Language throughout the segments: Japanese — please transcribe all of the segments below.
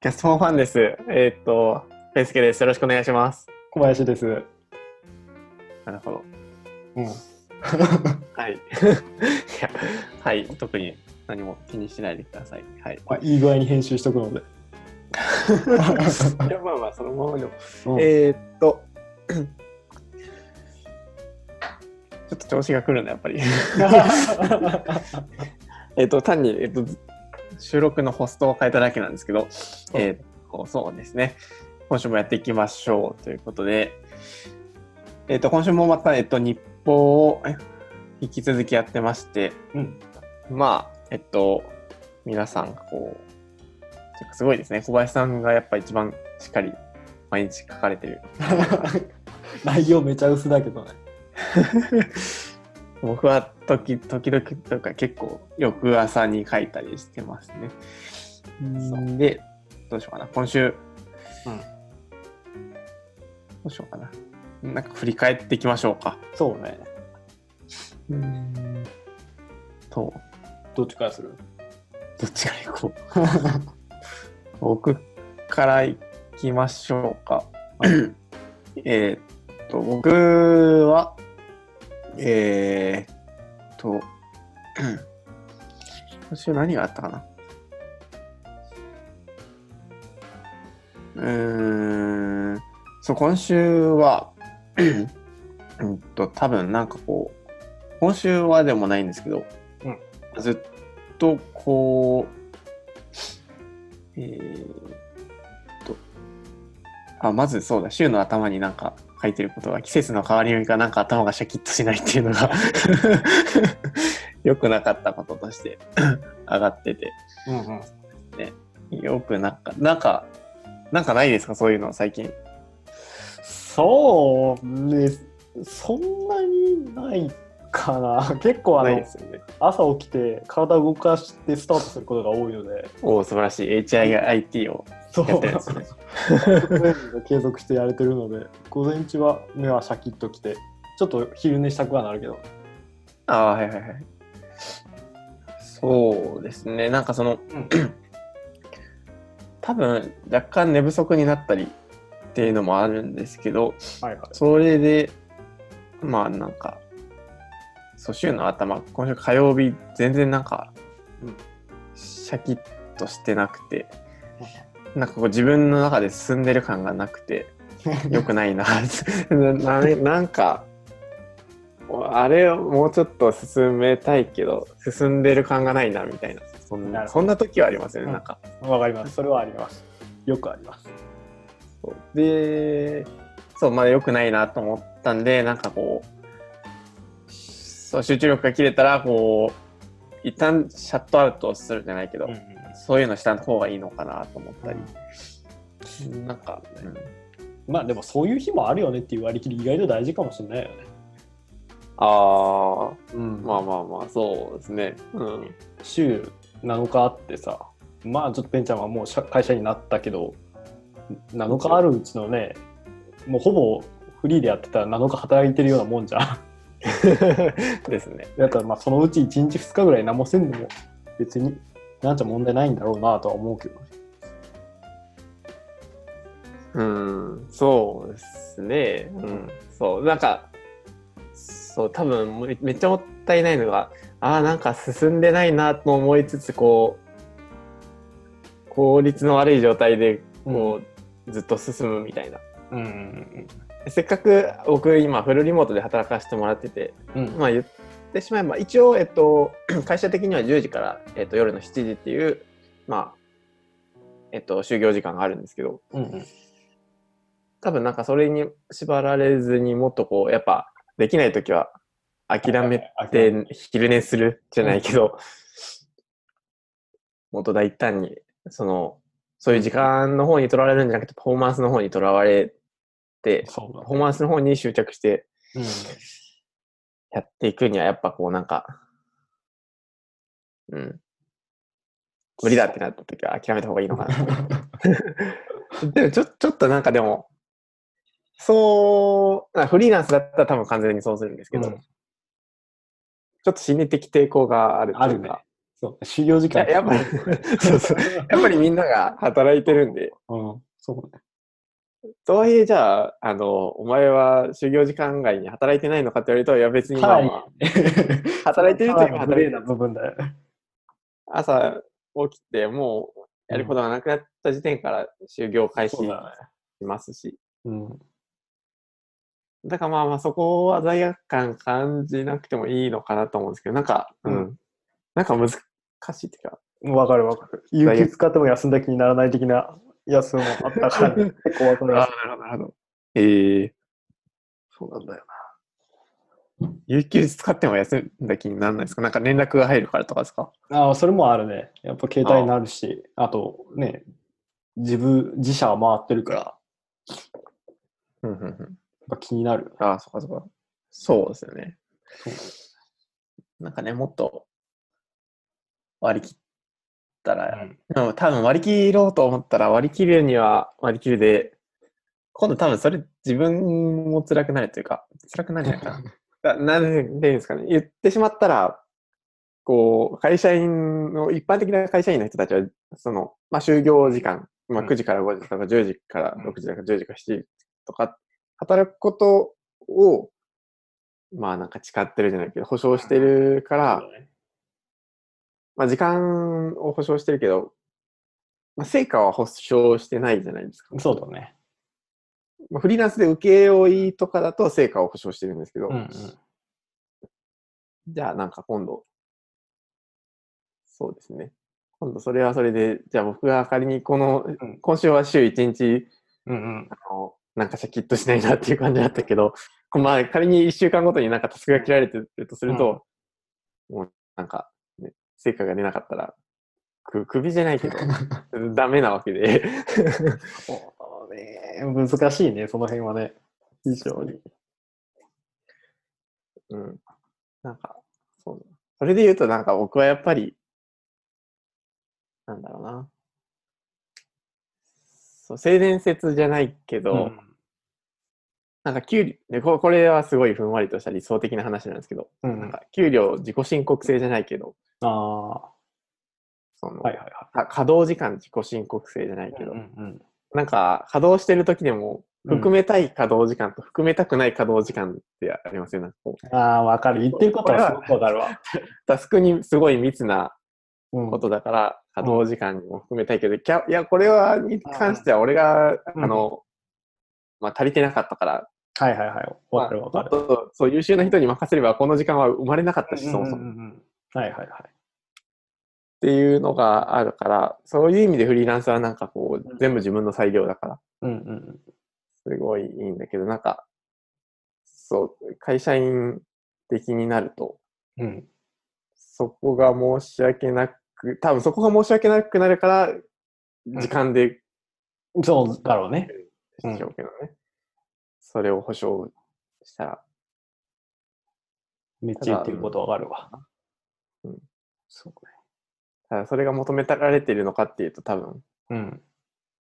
キャストファンです。えーっと、ペイスケです。よろしくお願いします。小林です。なるほど。うん。はい。いや、はい。特に何も気にしないでください。はい。まあ、いい具合に編集しとくので。いや、まあまあ、そのままでも。うんえーっと、ちょっと調子が来るね、やっぱり。えーっと、単に、えーっと、収録のホストを変えただけなんですけど、えーそうですね。今週もやっていきましょうということで、えーっと、今週もまた、えーっと、日報をえ引き続きやってまして、うん。まあ、えっと、皆さん、こう、すごいですね。小林さんがやっぱ一番しっかり毎日書かれてる。内容めちゃ薄だけどね。僕は時時々とか結構翌朝に書いたりしてますね。そうで、どうしようかな。今週、うんどうしようかな。なんか振り返っていきましょうか。そうね。うん。と、どっちからする？どっちから行こう。僕から行きましょうか。えーっと、僕は、えーっと、今週何があったかな？うーん、そう、今週は、うんと、多分なんかこう、今週はでもないんですけど、ずっとこう、えーっと、あ、まずそうだ、週の頭になんか書いてることが、季節の変わり目がなんか頭がシャキッとしないっていうのが 良くなかったこととして 上がってて、うんうん。よくなんか、なんか、なんかないですか？そういうの最近。そうね。そんなにないかな。結構あのね。朝起きて体を動かしてスタートすることが多いので、おお、素晴らしい。HIIT を。そう。やってるんですね 継続してやれてるので、午前中は目はシャキッときて、ちょっと昼寝したくはなるけど。ああ、はいはいはい。そうですね。なんかその、うん多分若干寝不足になったりっていうのもあるんですけど、はいはい。それで、まあなんか、そう、週の頭、今週火曜日、全然なんか、うん。シャキッとしてなくて、なんかこう自分の中で進んでる感がなくて、よくないな。なななんかあれをもうちょっと進めたいけど進んでる感がないなみたいな。そんなそんな時はありますよね、うん。なんか。わかります。それはあります。よくあります。そう。でそうまだ良くないなと思ったんでなんかこうそう集中力が切れたらこう一旦シャットアウトするじゃないけど、そういうのした方がいいのかなと思ったり、なんか、うん。まあでもそういう日もあるよねっていう割り切り意外と大事かもしれないよね。ああうん。まあまあまあそうですね。うん。週7日あってさまあちょっとペンちゃんはもう社会社になったけど7日あるうちのねもうほぼフリーでやってたら7日働いてるようなもんじゃん。ですね。だからまあそのうち1日2日ぐらい何もせんでも別になんちゃ問題ないんだろうなとは思うけどね。うん、そうですね。うん、そう、なんか、そう、多分めめっちゃもったいないのが、ああ、なんか進んでないなと思いつつ、こう、効率の悪い状態で、こう、ずっと進むみたいな。うんせっかく僕今フルリモートで働かせてもらってて、うん。まあ言ってしまえば、一応、えっと、会社的には10時から、えっと、夜の7時っていう、まあ、えっと、就業時間があるんですけど、うんうん。多分なんかそれに縛られずにもっとこう、やっぱ、できないときは諦めて昼寝するじゃないけど、もっと大胆に、その、そういう時間の方に取られるんじゃなくて、パフォーマンスの方にとらわれパフォーマンスの方に執着してうんやっていくには、やっぱこうなんか、うん。無理だってなった時は諦めた方がいいのかな。でもちょ、ちょっとなんかでも、そう、あフリーランスだったら多分完全にそうするんですけど、うんちょっと心理的抵抗があるっていうか、あるねそう、修行時間。ややっぱり そうそうやっぱりみんなが働いてるんで、うん、そうね。とはいえじゃあ、あの、お前は就業時間外に働いてないのかって言われると、いや別にまあまあ、働いてるといえばグレーな働いてる。部分だよ。朝起きて、もうやることがなくなった時点から就業開始しそうだね。ますし、うん。だからまあまあそこは罪悪感感じなくてもいいのかなと思うんですけど、なんか、う、うんなんか難しいっていうか、わかるわかる。有給使っても休んだ気にならない的なやつもあったから、ね、結構わかるなるほど、なるほど。ええそうなんだよな。有給使っても休んだ気にならないですか？なんか連絡が入るからとかですか？ああ、それもあるね。やっぱ携帯になるし、あとね、自分、自社は回ってるから、やうんうんうん。っぱ気になる。ああ、そっかそっか。そうですよね。なんかね、もっと割り切ったら、うん。多分割り切ろうと思ったら割り切るには割り切るで、今度多分それ自分も辛くなるというか、辛くなるんじゃないかな。ななんでですかね。言ってしまったら、こう、会社員の、一般的な会社員の人たちは、その、まあ、就業時間、まあ、うん。9時から5時とか10時からうん。6時とか10時から7時とか、働くことを、まあなんか誓ってるじゃないけど、保証してるから、そうだねまあ時間を保証してるけど、まあ成果は保証してないじゃないですか。そうだね。まあ、フリーランスで請負とかだと成果を保証してるんですけど、うんうん。じゃあなんか今度、そうですね。今度それはそれで、じゃあ僕が仮にこの、ん今週は週1日、うんうん。あの、なんかシャキッとしないなっていう感じだったけど、まあ仮に1週間ごとになんかタスクが切られてるとすると、もうなんか、ね、成果が出なかったら、く首じゃないけど、ダメなわけで。そうね。難しいね、その辺はね。非常に。うん。なんか、そう。それで言うとなんか僕はやっぱり、なんだろうな。そう、性善説じゃないけど、うんなんか給料でこ、これはすごいふんわりとした理想的な話なんですけど、うんなんか給料自己申告制じゃないけど、あその、いはいはか稼働時間自己申告制じゃないけい。ど、うんうんなんか稼働してる時でも、うん含めたい稼働時間と含めたくない稼働時間ってありますよね。ああ、わかる。言ってることはすごくわかるわ。タスクにすごい密なうんことだから、稼働時間にも含めたいけど、いや、これは、に関しては俺が、うんあの、まあ、足りてなかったから、はいはいはい。わかるわかる。まあそう優秀な人に任せれば、この時間は生まれなかったし、そもそも。っうんうんうんはいはいはい。ていうのがあるから、そういう意味でフリーランスはなんかこう、全部自分の裁量だから、うんうんすごいいいんだけど、なんか、そう、会社員的になると、うん。うん。そこが申し訳なく、多分そこが申し訳なくなるから、時間でそうだろうね。でしょうけどね。それを保証したら、めっちゃ言ってることわかるわ。うんそうただそれが求められているのかっていうと多分、ね。うん。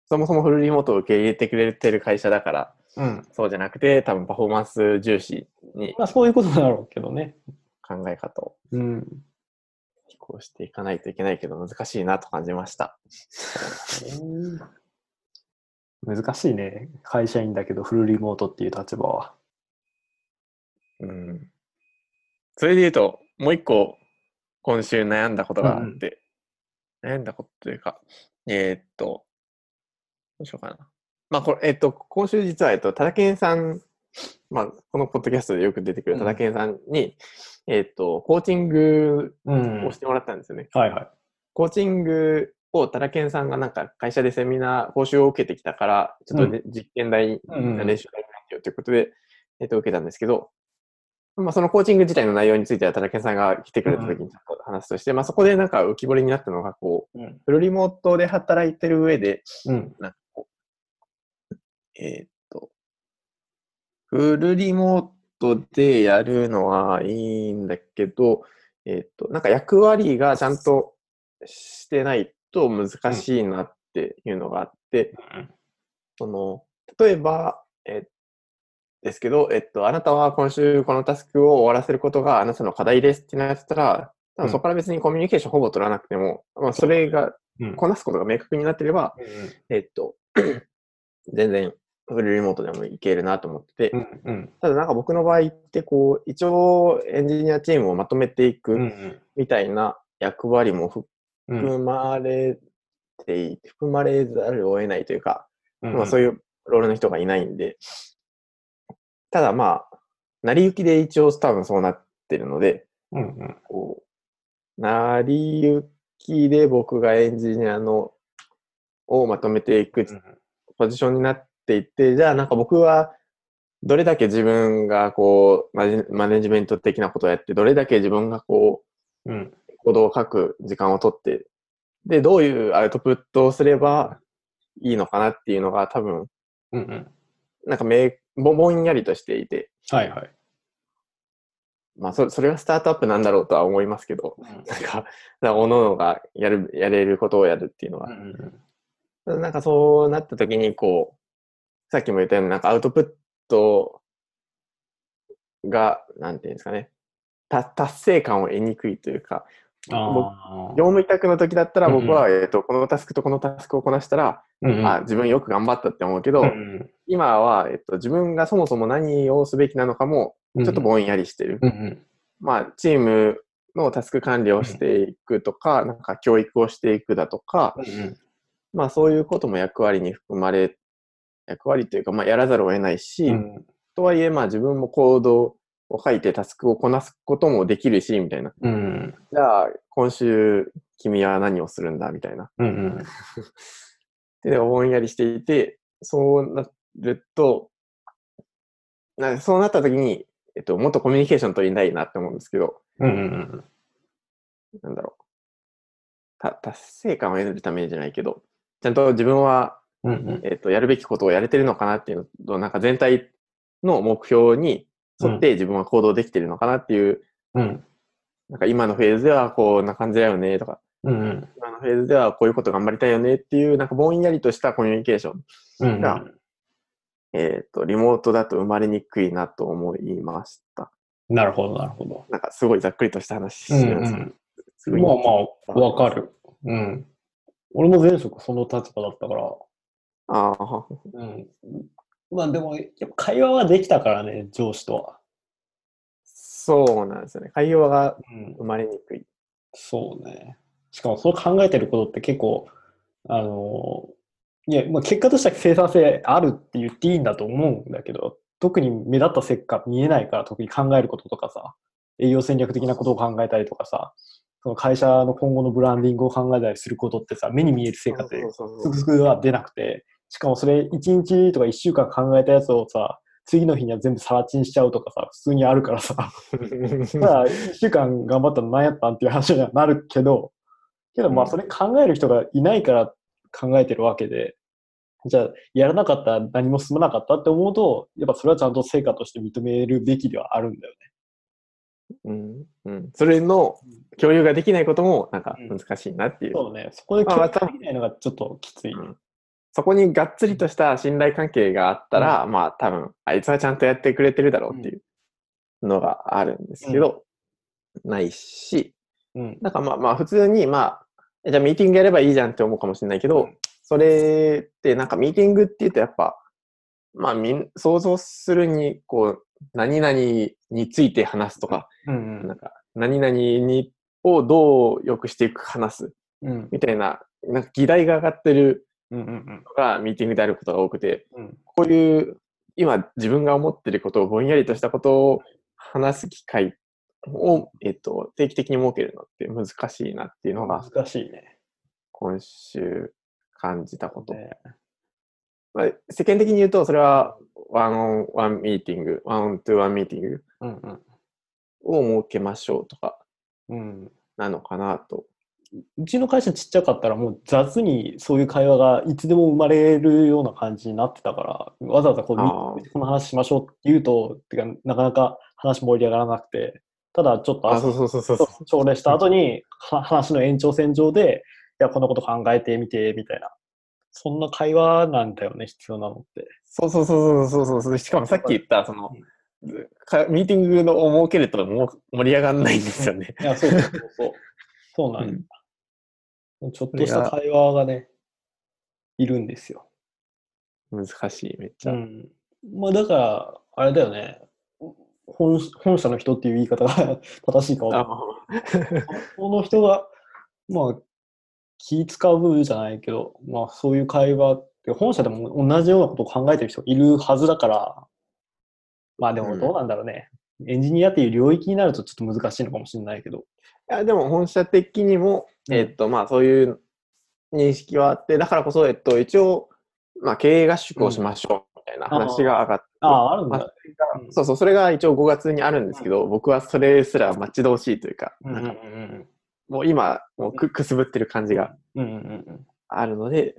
そもそもフルリモートを受け入れてくれてる会社だから、うん。そうじゃなくて、多分パフォーマンス重視にまあそういうことだろうけどね。考え方をうん。飛行していかないといけないけど難しいなと感じました。難しいね。会社員だけどフルリモートっていう立場は。うん。それで言うと、もう一個、今週悩んだことがあって、悩んだことというか、えーっと、どうしようかな。まあ、これ、えーっと、今週実は、えっと、タダケンさん、まあ、このポッドキャストでよく出てくるタダケンさんに、えーっと、コーチングうんをしてもらったんですよね。はいはい。コーチングをタダケンさんがなんか会社でセミナー、講習を受けてきたから、ちょっとね、実験台、うん練習台によということで、えっと、受けたんですけど、まあ、そのコーチング自体の内容については、タダケンさんが来てくれた時にちょっと話すとして、まあ、そこでなんか浮き彫りになったのが、こう、うん。フルリモートで働いてる上で、うん。なんかこう、えーっと、フルリモートでやるのはいいんだけど、えーっと、なんか役割がちゃんとしてないと難しいなっていうのがあって、その、例えば、えーですけど、えっと、あなたは今週このタスクを終わらせることがあなたの課題ですってなってたら、多分そこから別にコミュニケーションほぼ取らなくても、まあ、それがうん。こなすことが明確になってれば、えっと、全然フルリモートでもいけるなと思ってて、うんうん。ただなんか僕の場合ってこう、一応エンジニアチームをまとめていくんみたいな役割もうん含まれていて、含まれざるを得ないというか、うんまあそういうロールの人がいないんで、ただまあ、成り行きで一応多分そうなってるので、うんうん。こう、成り行きで僕がエンジニアのをまとめていくポジションになっていって、じゃあなんか僕はどれだけ自分がこうマジマネジメント的なことをやって、どれだけ自分がこううん行動を書く時間をとって、で、どういうアウトプットをすればいいのかなっていうのが多分、うんうん。なんかめぼぼんやりとしていて、はいはい。まあそそれがスタートアップなんだろうとは思いますけど、なんか、おののがやる、やれることをやるっていうのは。うんうん。なんかそうなった時に、こう、さっきも言ったように、なんかアウトプットが、なんていうんですかね、た達成感を得にくいというか、業務委託の時だったらうんうん。僕は、えっと、このタスクとこのタスクをこなしたら、ーうん。あ、自分よく頑張ったって思うけど、うん今は、えっと、自分がそもそも何をすべきなのかも、うんちょっとぼんやりしてる。うんうん。まあ、チームのタスク管理をしていくとか、なんか教育をしていくだとか、うんまあそういうことも役割に含まれ、役割というか、まあやらざるを得ないし、うんとはいえまあ自分もコードを書いてタスクをこなすこともできるし、みたいな。うんじゃあ今週君は何をするんだ、みたいな。うんうん で、ぼんやりしていて、そうなると、なそうなった時に、えっと、もっとコミュニケーション取りたいなって思うんですけど、うんうんなんだろう。た達成感を得るためじゃないけど、ちゃんと自分はうんうんえっ、と、やるべきことをやれてるのかなっていうのと、なんか全体の目標に沿って自分は行動できてるのかなっていう、うんなんか今のフェーズではこんな感じだよねとか、うんうん今のフェーズではこういうこと頑張りたいよねっていう、なんかぼんやりとしたコミュニケーション、うんがえっ、と、リモートだと生まれにくいなと思いました。なるほどなるほど。なんかすごいざっくりとした話しうんますけどうんすごいまあまあ、わかる。うん。俺も前職その立場だったから、ああ、うん。まあでも、やっぱ会話はできたからね、上司とは。そうなんですよね。会話がうん。生まれにくい。そうね。しかも、そう考えてることって結構、あの、いや、まあ、結果としては生産性あるって言っていいんだと思うんだけど、特に目立った成果見えないから、特に考えることとかさ、営業戦略的なことを考えたりとかさ、その会社の今後のブランディングを考えたりすることってさ、目に見える成果ってすぐすぐは出なくて、しかもそれ1日とか1週間考えたやつをさ、次の日には全部さらちんしちゃうとかさ、普通にあるからさ、ただ1週間頑張ったの何やったんっていう話にはなるけど、けどまうん。あそれ考える人がいないから考えてるわけで、じゃあやらなかったら何も進まなかったって思うと、やっぱそれはちゃんと成果として認めるべきではあるんだよね。うん。うん、それの共有ができないこともなんかうん。難しいなっていう。そうね、そこで共有できないのがちょっときつい。ね。うんそこにがっつりとした信頼関係があったら、まあ多分、あいつはちゃんとやってくれてるだろうっていうのがあるんですけど、ないし、うん。なんかまあまあ普通にまあ、じゃあミーティングやればいいじゃんって思うかもしれないけど、うん。それってなんかミーティングって言うとやっぱ、まあみん、想像するに、こう、何々について話すとか、うんうん。なんか、何々に、をどう良くしていくか話すうん。みたいな、なんか議題が上がってるがミーティングであることが多くて、うんこういう、今自分が思ってることをぼんやりとしたことを話す機会を、えっと、定期的に設けるのって難しいなっていうのが、難しいね。今週感じたこと。ねまあ、世間的に言うと、それは、ワンオンワンミーティング、ワンオントゥワンミーティングうんうんを設けましょうとか、うんなのかなと。うちの会社ちっちゃかったらもう雑にそういう会話がいつでも生まれるような感じになってたから、わざわざこう、この話しましょうって言うと、てかなかなか話盛り上がらなくて、ただちょっとあ、そうそうそうそうそう。朝礼した後には話の延長線上で、いや、こんなこと考えてみて、みたいな。そんな会話なんだよね、必要なのって。そうそうそうそうそうそう。しかもさっき言った、そのミーティングのを設けるともう盛り上がらないんですよね。いや、そうそうそうそう。そうなんよちょっとした会話がね、いるんですよ。難しい、めっちゃ。うん。まあだから、あれだよね。本本社の人っていう言い方が 正しいかわかんないあこの人が、まあ、気使うじゃないけど、まあそういう会話って、本社でも同じようなことを考えてる人いるはずだから、まあでもどうなんだろうね。エンジニアっていう領域になるとちょっと難しいのかもしれないけど。いやでも本社的にも、うんえっと、まあそういう認識はあって、だからこそ、えっと、一応、まあ経営合宿をしましょうみたいな話が上がって、ああ、あるんまあだ。うんそうそう、それが一応5月にあるんですけど、僕はそれすら待ち遠しいというか、なんかうんもう今、もうくくすぶってる感じがあるので、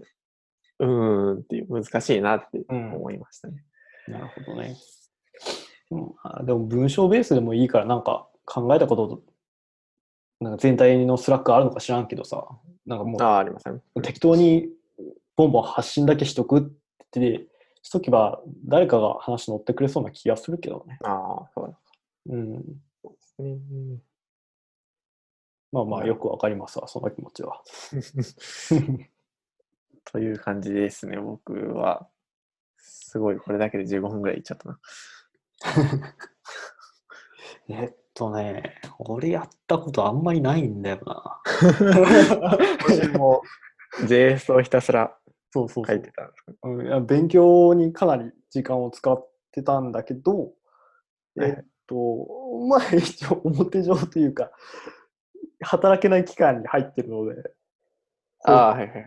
うーんっていう難しいなってうん。思いましたね。うん。なるほどね。でも文章ベースでもいいから、なんか考えたこと、なんか全体の Slack あるのか知らんけどさ、なんかもうああ、ありません。適当にボンボン発信だけしとくってしとけば誰かが話乗ってくれそうな気がするけどね。ああ、そううん。ですね。まあまあよくわかりますわ、その気持ちは。という感じですね、僕は。すごい、これだけで15分ぐらいいっちゃったな。え っとね、俺やったことあんまりないんだよな。私も JS をひたすらそうそう書いてたんですけど。うんいや勉強にかなり時間を使ってたんだけど、はいえっと、まあ一応表上というか、働けない期間に入ってるので、ああ、はいはい。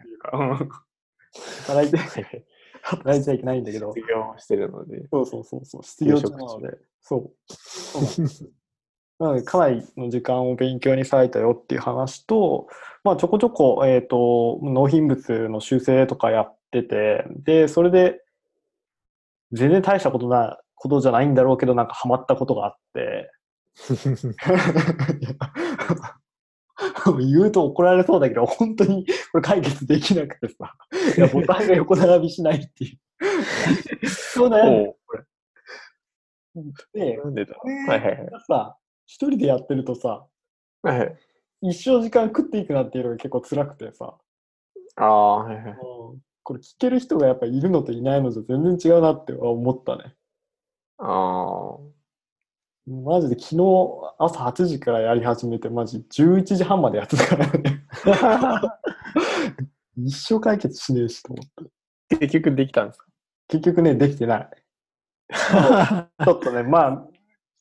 働いて、働いちゃいけないんだけど卒、業してるので。そうそうそうそう、失業中なので、そう。そうなので、かなりの時間を勉強に割いたよっていう話と、まあ、ちょこちょこ、えっ、と、納品物の修正とかやってて、で、それで、全然大したことな、ことじゃないんだろうけど、なんかハマったことがあって、言うと怒られそうだけど、本当にこれ解決できなくてさ、いやボタンが横並びしないっていう。そう悩んでおで、なんでだこれはいはいはい。がさ、一人でやってるとさ、はい。一生時間食っていくなっていうのが結構辛くてさ、ああ、はいはい。これ聞ける人がやっぱいるのといないのじゃ全然違うなって思ったね。あマジで昨日朝8時からやり始めて、マジ11時半までやってたからね。あ。一生解決しねえしと思って。結局できたんです結局ね、できてない。か ちょっとね、まあ、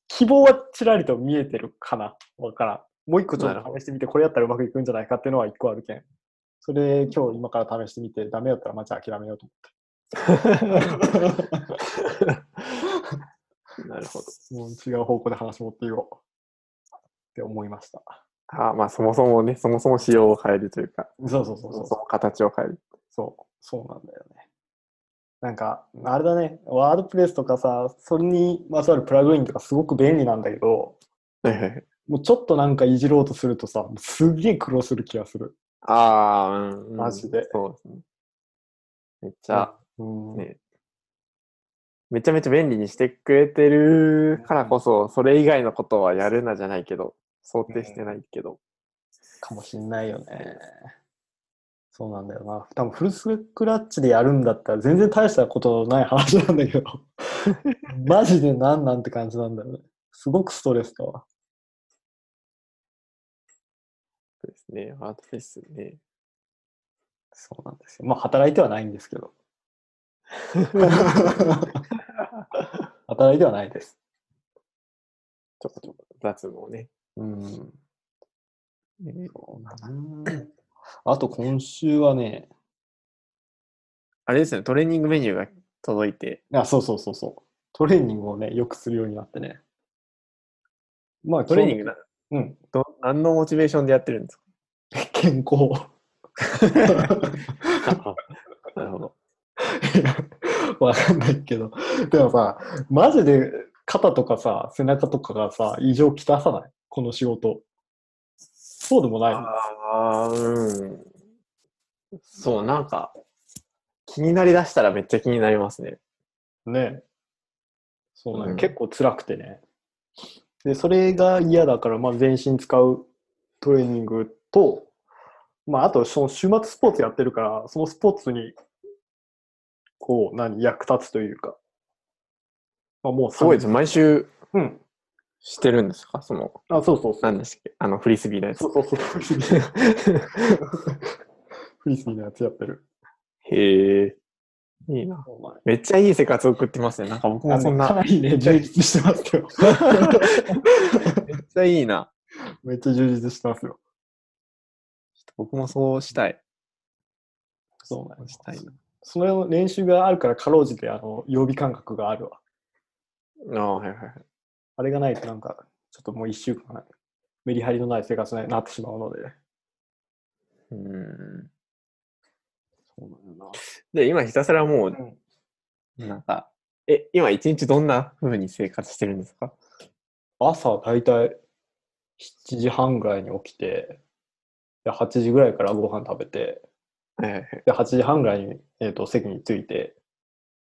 希望はちらりと見えてるかな。わからん。もう一個ちょっと試してみて、これやったらうまくいくんじゃないかっていうのは一個あるけん。それ、今日今から試してみて、ダメだったらまじ諦めようと思って。なるほど。もう違う方向で話持っていこうって思いました。ああ、まあそもそもね、そもそも仕様を変えるというか、そうそうそうそうそもそ。も形を変える。そう、そうなんだよね。なんか、あれだね、ワードプレスとかさ、それにまつわるプラグインとかすごく便利なんだけど、はいはいはい。もうちょっとなんかいじろうとするとさ、すっげえ苦労する気がする。ああ、うん、うん。マジでそうですね。めっちゃ、うん。ねめちゃめちゃ便利にしてくれてるからこそ、それ以外のことはやるなじゃないけど、想定してないけど。かもしんないよね。そうなんだよな。多分フルスクラッチでやるんだったら全然大したことない話なんだけど、マジでなんなんて感じなんだよね。すごくストレスだわ。そうですね。ワードフェスね。そうなんですよ。まあ働いてはないんですけど。働いてはないです。ちょこちょこ雑務をね。うん。ねそうだな。あと今週はね、あれですね、トレーニングメニューが届いて、あ、そうそうそうそう。トレーニングをね、よくするようになってね。まあ、トレーニングな、うん。ど何のモチベーションでやってるんですか？健康。なるほど。わかんないけど。でもさ、マジで肩とかさ、背中とかがさ、異常きたさない？この仕事。そうでもない。ああ、うん。そう、なんか、気になりだしたらめっちゃ気になりますね。ね。そうね、うん結構辛くてね。で、それが嫌だから、まあ、全身使うトレーニングと、まあ、あと、その週末スポーツやってるから、そのスポーツに、こう、何、役立つというか。まあ、もうすごいです。毎週うん。してるんですか？その、あ、そうそうそう。何でしたっけあの、フリスビーのやつそ。うそうそう。フリスビーフリスビーのやつやってる。へえ。いいな。めっちゃいい生活を送ってますね。なんか僕もそんな。かなりね、充実してますよ。めっちゃいいな。めっちゃ充実してますよ。僕もそうしたい。そうなんですしたいな。その練習があるから、かろうじて、あの、曜日感覚があるわ。ああ、はいはいはい。あれがないとなんか、ちょっともう一週間、メリハリのない生活になってしまうので。うん。そうなんだな。で、今ひたすらもう、うんなんか、え、今一日どんな風に生活してるんですか？朝、だいたい7時半ぐらいに起きて、で8時ぐらいからご飯食べて、で8時半ぐらいに、えー、と席に着いて、はい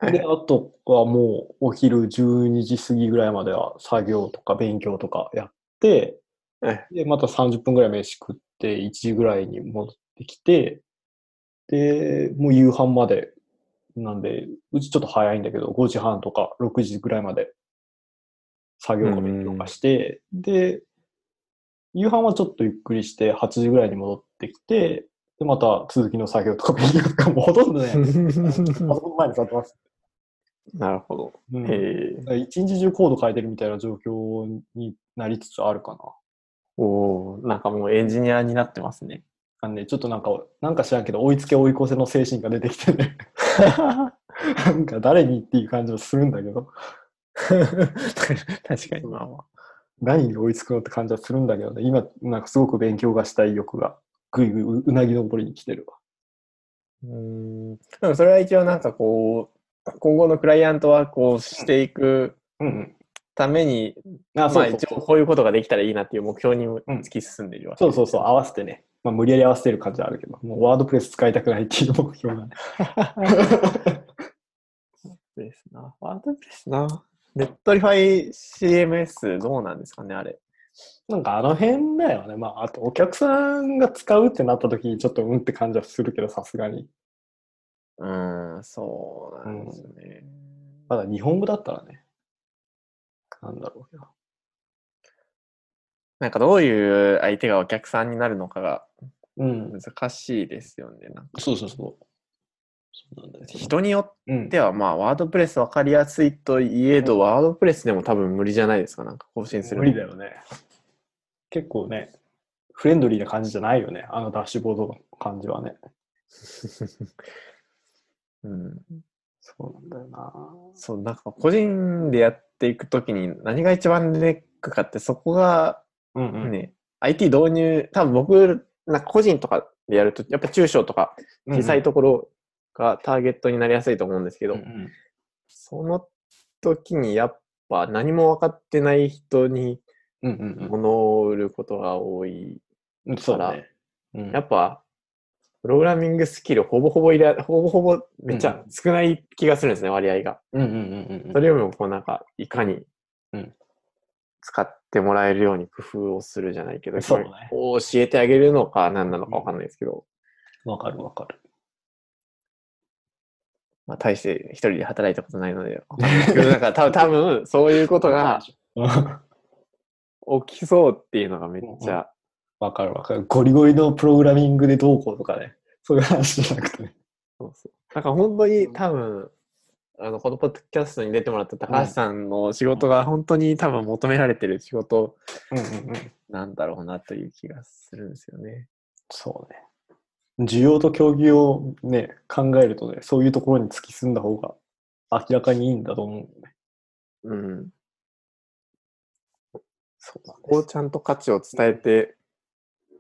で、あとはもうお昼12時過ぎぐらいまでは作業とか勉強とかやって、はい。で、また30分ぐらい飯食って、1時ぐらいに戻ってきて、で、もう夕飯まで、なんで、うちちょっと早いんだけど、5時半とか6時ぐらいまで作業か勉強かして、で、夕飯はちょっとゆっくりして、8時ぐらいに戻ってきて、で、また続きの作業とか勉強とか、もうほとんどね、パソコンの前に座ってます。なるほど。うん。一日中コード書いてるみたいな状況になりつつあるかな。おおなんかもうエンジニアになってますね。あのね、ちょっとなんか、なんか知らんけど、追いつけ追い越せの精神が出てきてね。なんか誰にっていう感じはするんだけど、確かに。まあまあ。何に追いつくのって感じはするんだけどね、今、なんかすごく勉強がしたい欲が、ぐいぐいううなぎ登りに来てるわ。うーん。でもそれは一応なんかこう、今後のクライアントワークをしていくうんうん。ために、あ、まあ一応こういうことができたらいいなっていう目標に突き進んでいるわけそうそうそう、合わせてね。まあ、無理やり合わせてる感じはあるけど、もうワードプレス使いたくないっていう目標がね。ですな。 WordPress な。 Netlify CMS どうなんですかね、あれ。なんかあの辺だよね。まあ、あとお客さんが使うってなった時にちょっとうんって感じはするけど、さすがに。うーん、そうなんですよね。まだ日本語だったらね。なんだろうけど。なんかどういう相手がお客さんになるのかがうん。難しいですよね。なんかそうそうそう。そうなん。人によっうん。ては、まあ、ワードプレス分かりやすいといえど、ワードプレスでも多分無理じゃないですか、なんか更新するの無理だよね。結構ね、フレンドリーな感じじゃないよね。あのダッシュボードの感じはね。うん、そうなんだよな。そう、なんか個人でやっていくときに何が一番ネックかって、そこがうんうん。ね、IT 導入、多分僕、なんか個人とかでやると、やっぱ中小とか小さいところがターゲットになりやすいと思うんですけど、うんうんその時にやっぱ何も分かってない人にうんうん物を売ることが多い。うん。そう。うんやっぱ、プログラミングスキルほぼほぼいら、ほぼほぼめっちゃ少ない気がするんですね、割合が。うんうんうんうんそれよりも、こうなんか、いかにうん。使ってもらえるように工夫をするじゃないけど、そうね。教えてあげるのか何なのかわかんないですけど、わかるわかる。まあ、大して一人で働いたことないので、なんか多分そういうことが起きそうっていうのがめっちゃ、わかるわかる。ゴリゴリのプログラミングでどうこうとかね。そういう話じゃなくてね。そうそう。なんか本当に多分、あの、このポッドキャストに出てもらった高橋さんの仕事が本当に多分求められてる仕事。なんだろうなという気がするんですよね。そうね。需要と供給をね、考えるとね、そういうところに突き進んだ方が明らかにいいんだと思うよね。うん。そうこをちゃんと価値を伝えて、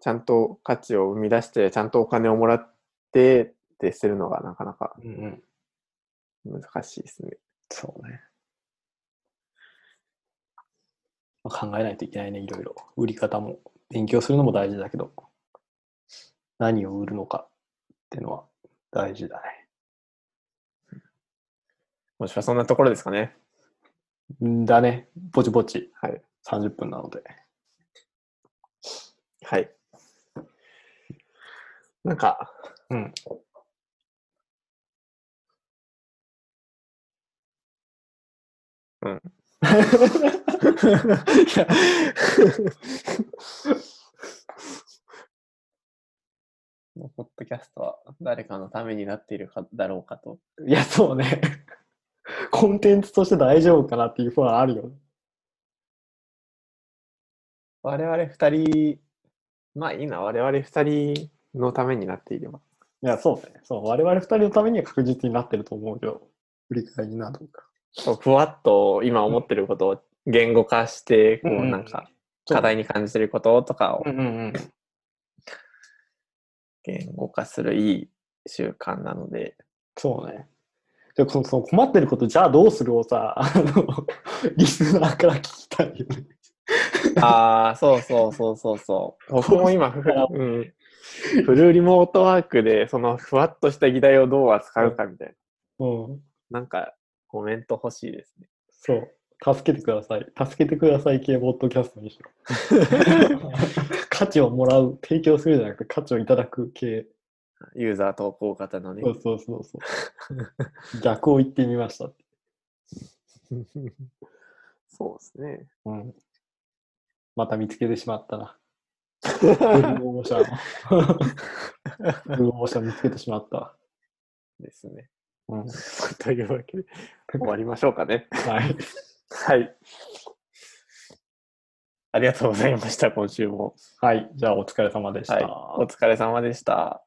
ちゃんと価値を生み出して、ちゃんとお金をもらってってするのがなかなかうんうん。難しいですね。そうね。まあ考えないといけないね、いろいろ。売り方も、勉強するのも大事だけど、何を売るのかっていうのは大事だね。もしはそんなところですかね。んだね。ぼちぼち。はい。30分なので。はい。なんか、うん。うん。ポッドキャストは誰かのためになっているかだろうかと。いや、そうね。コンテンツとして大丈夫かなっていう不安あるよね。我々二人、まあいいな、我々二人のためになっていれば。いや、そうね。そう。我々二人のためには確実になってると思うけど、振り返りなどうか。そうふわっと今思ってることを言語化して、こうなんか課題に感じてることとかを。言語化するいい習慣なので、そうね。でそのその困ってること、じゃあどうするをさ、あの、リスナーから聞きたいよね。ああ、そうそうそうそうそう。僕も今、ふうん、フルリモートワークで、そのふわっとした議題をどう扱うかみたいうん。な。なんか、コメント欲しいですね。そう。助けてください。助けてください系ポッドキャストにしろ。価値をもらう、提供するじゃなくて価値をいただく系。ユーザー投稿型のね。そうそうそうそう。逆を言ってみました。そうですね。うん。また見つけてしまったな。ブルーオーシャン。ブルーオーシャン見つけてしまったわ。ですね。うん。というわけで、終わりましょうかね。はい。はい。ありがとうございました、今週も。はい。じゃあお疲れ様でした。はい。お疲れ様でした。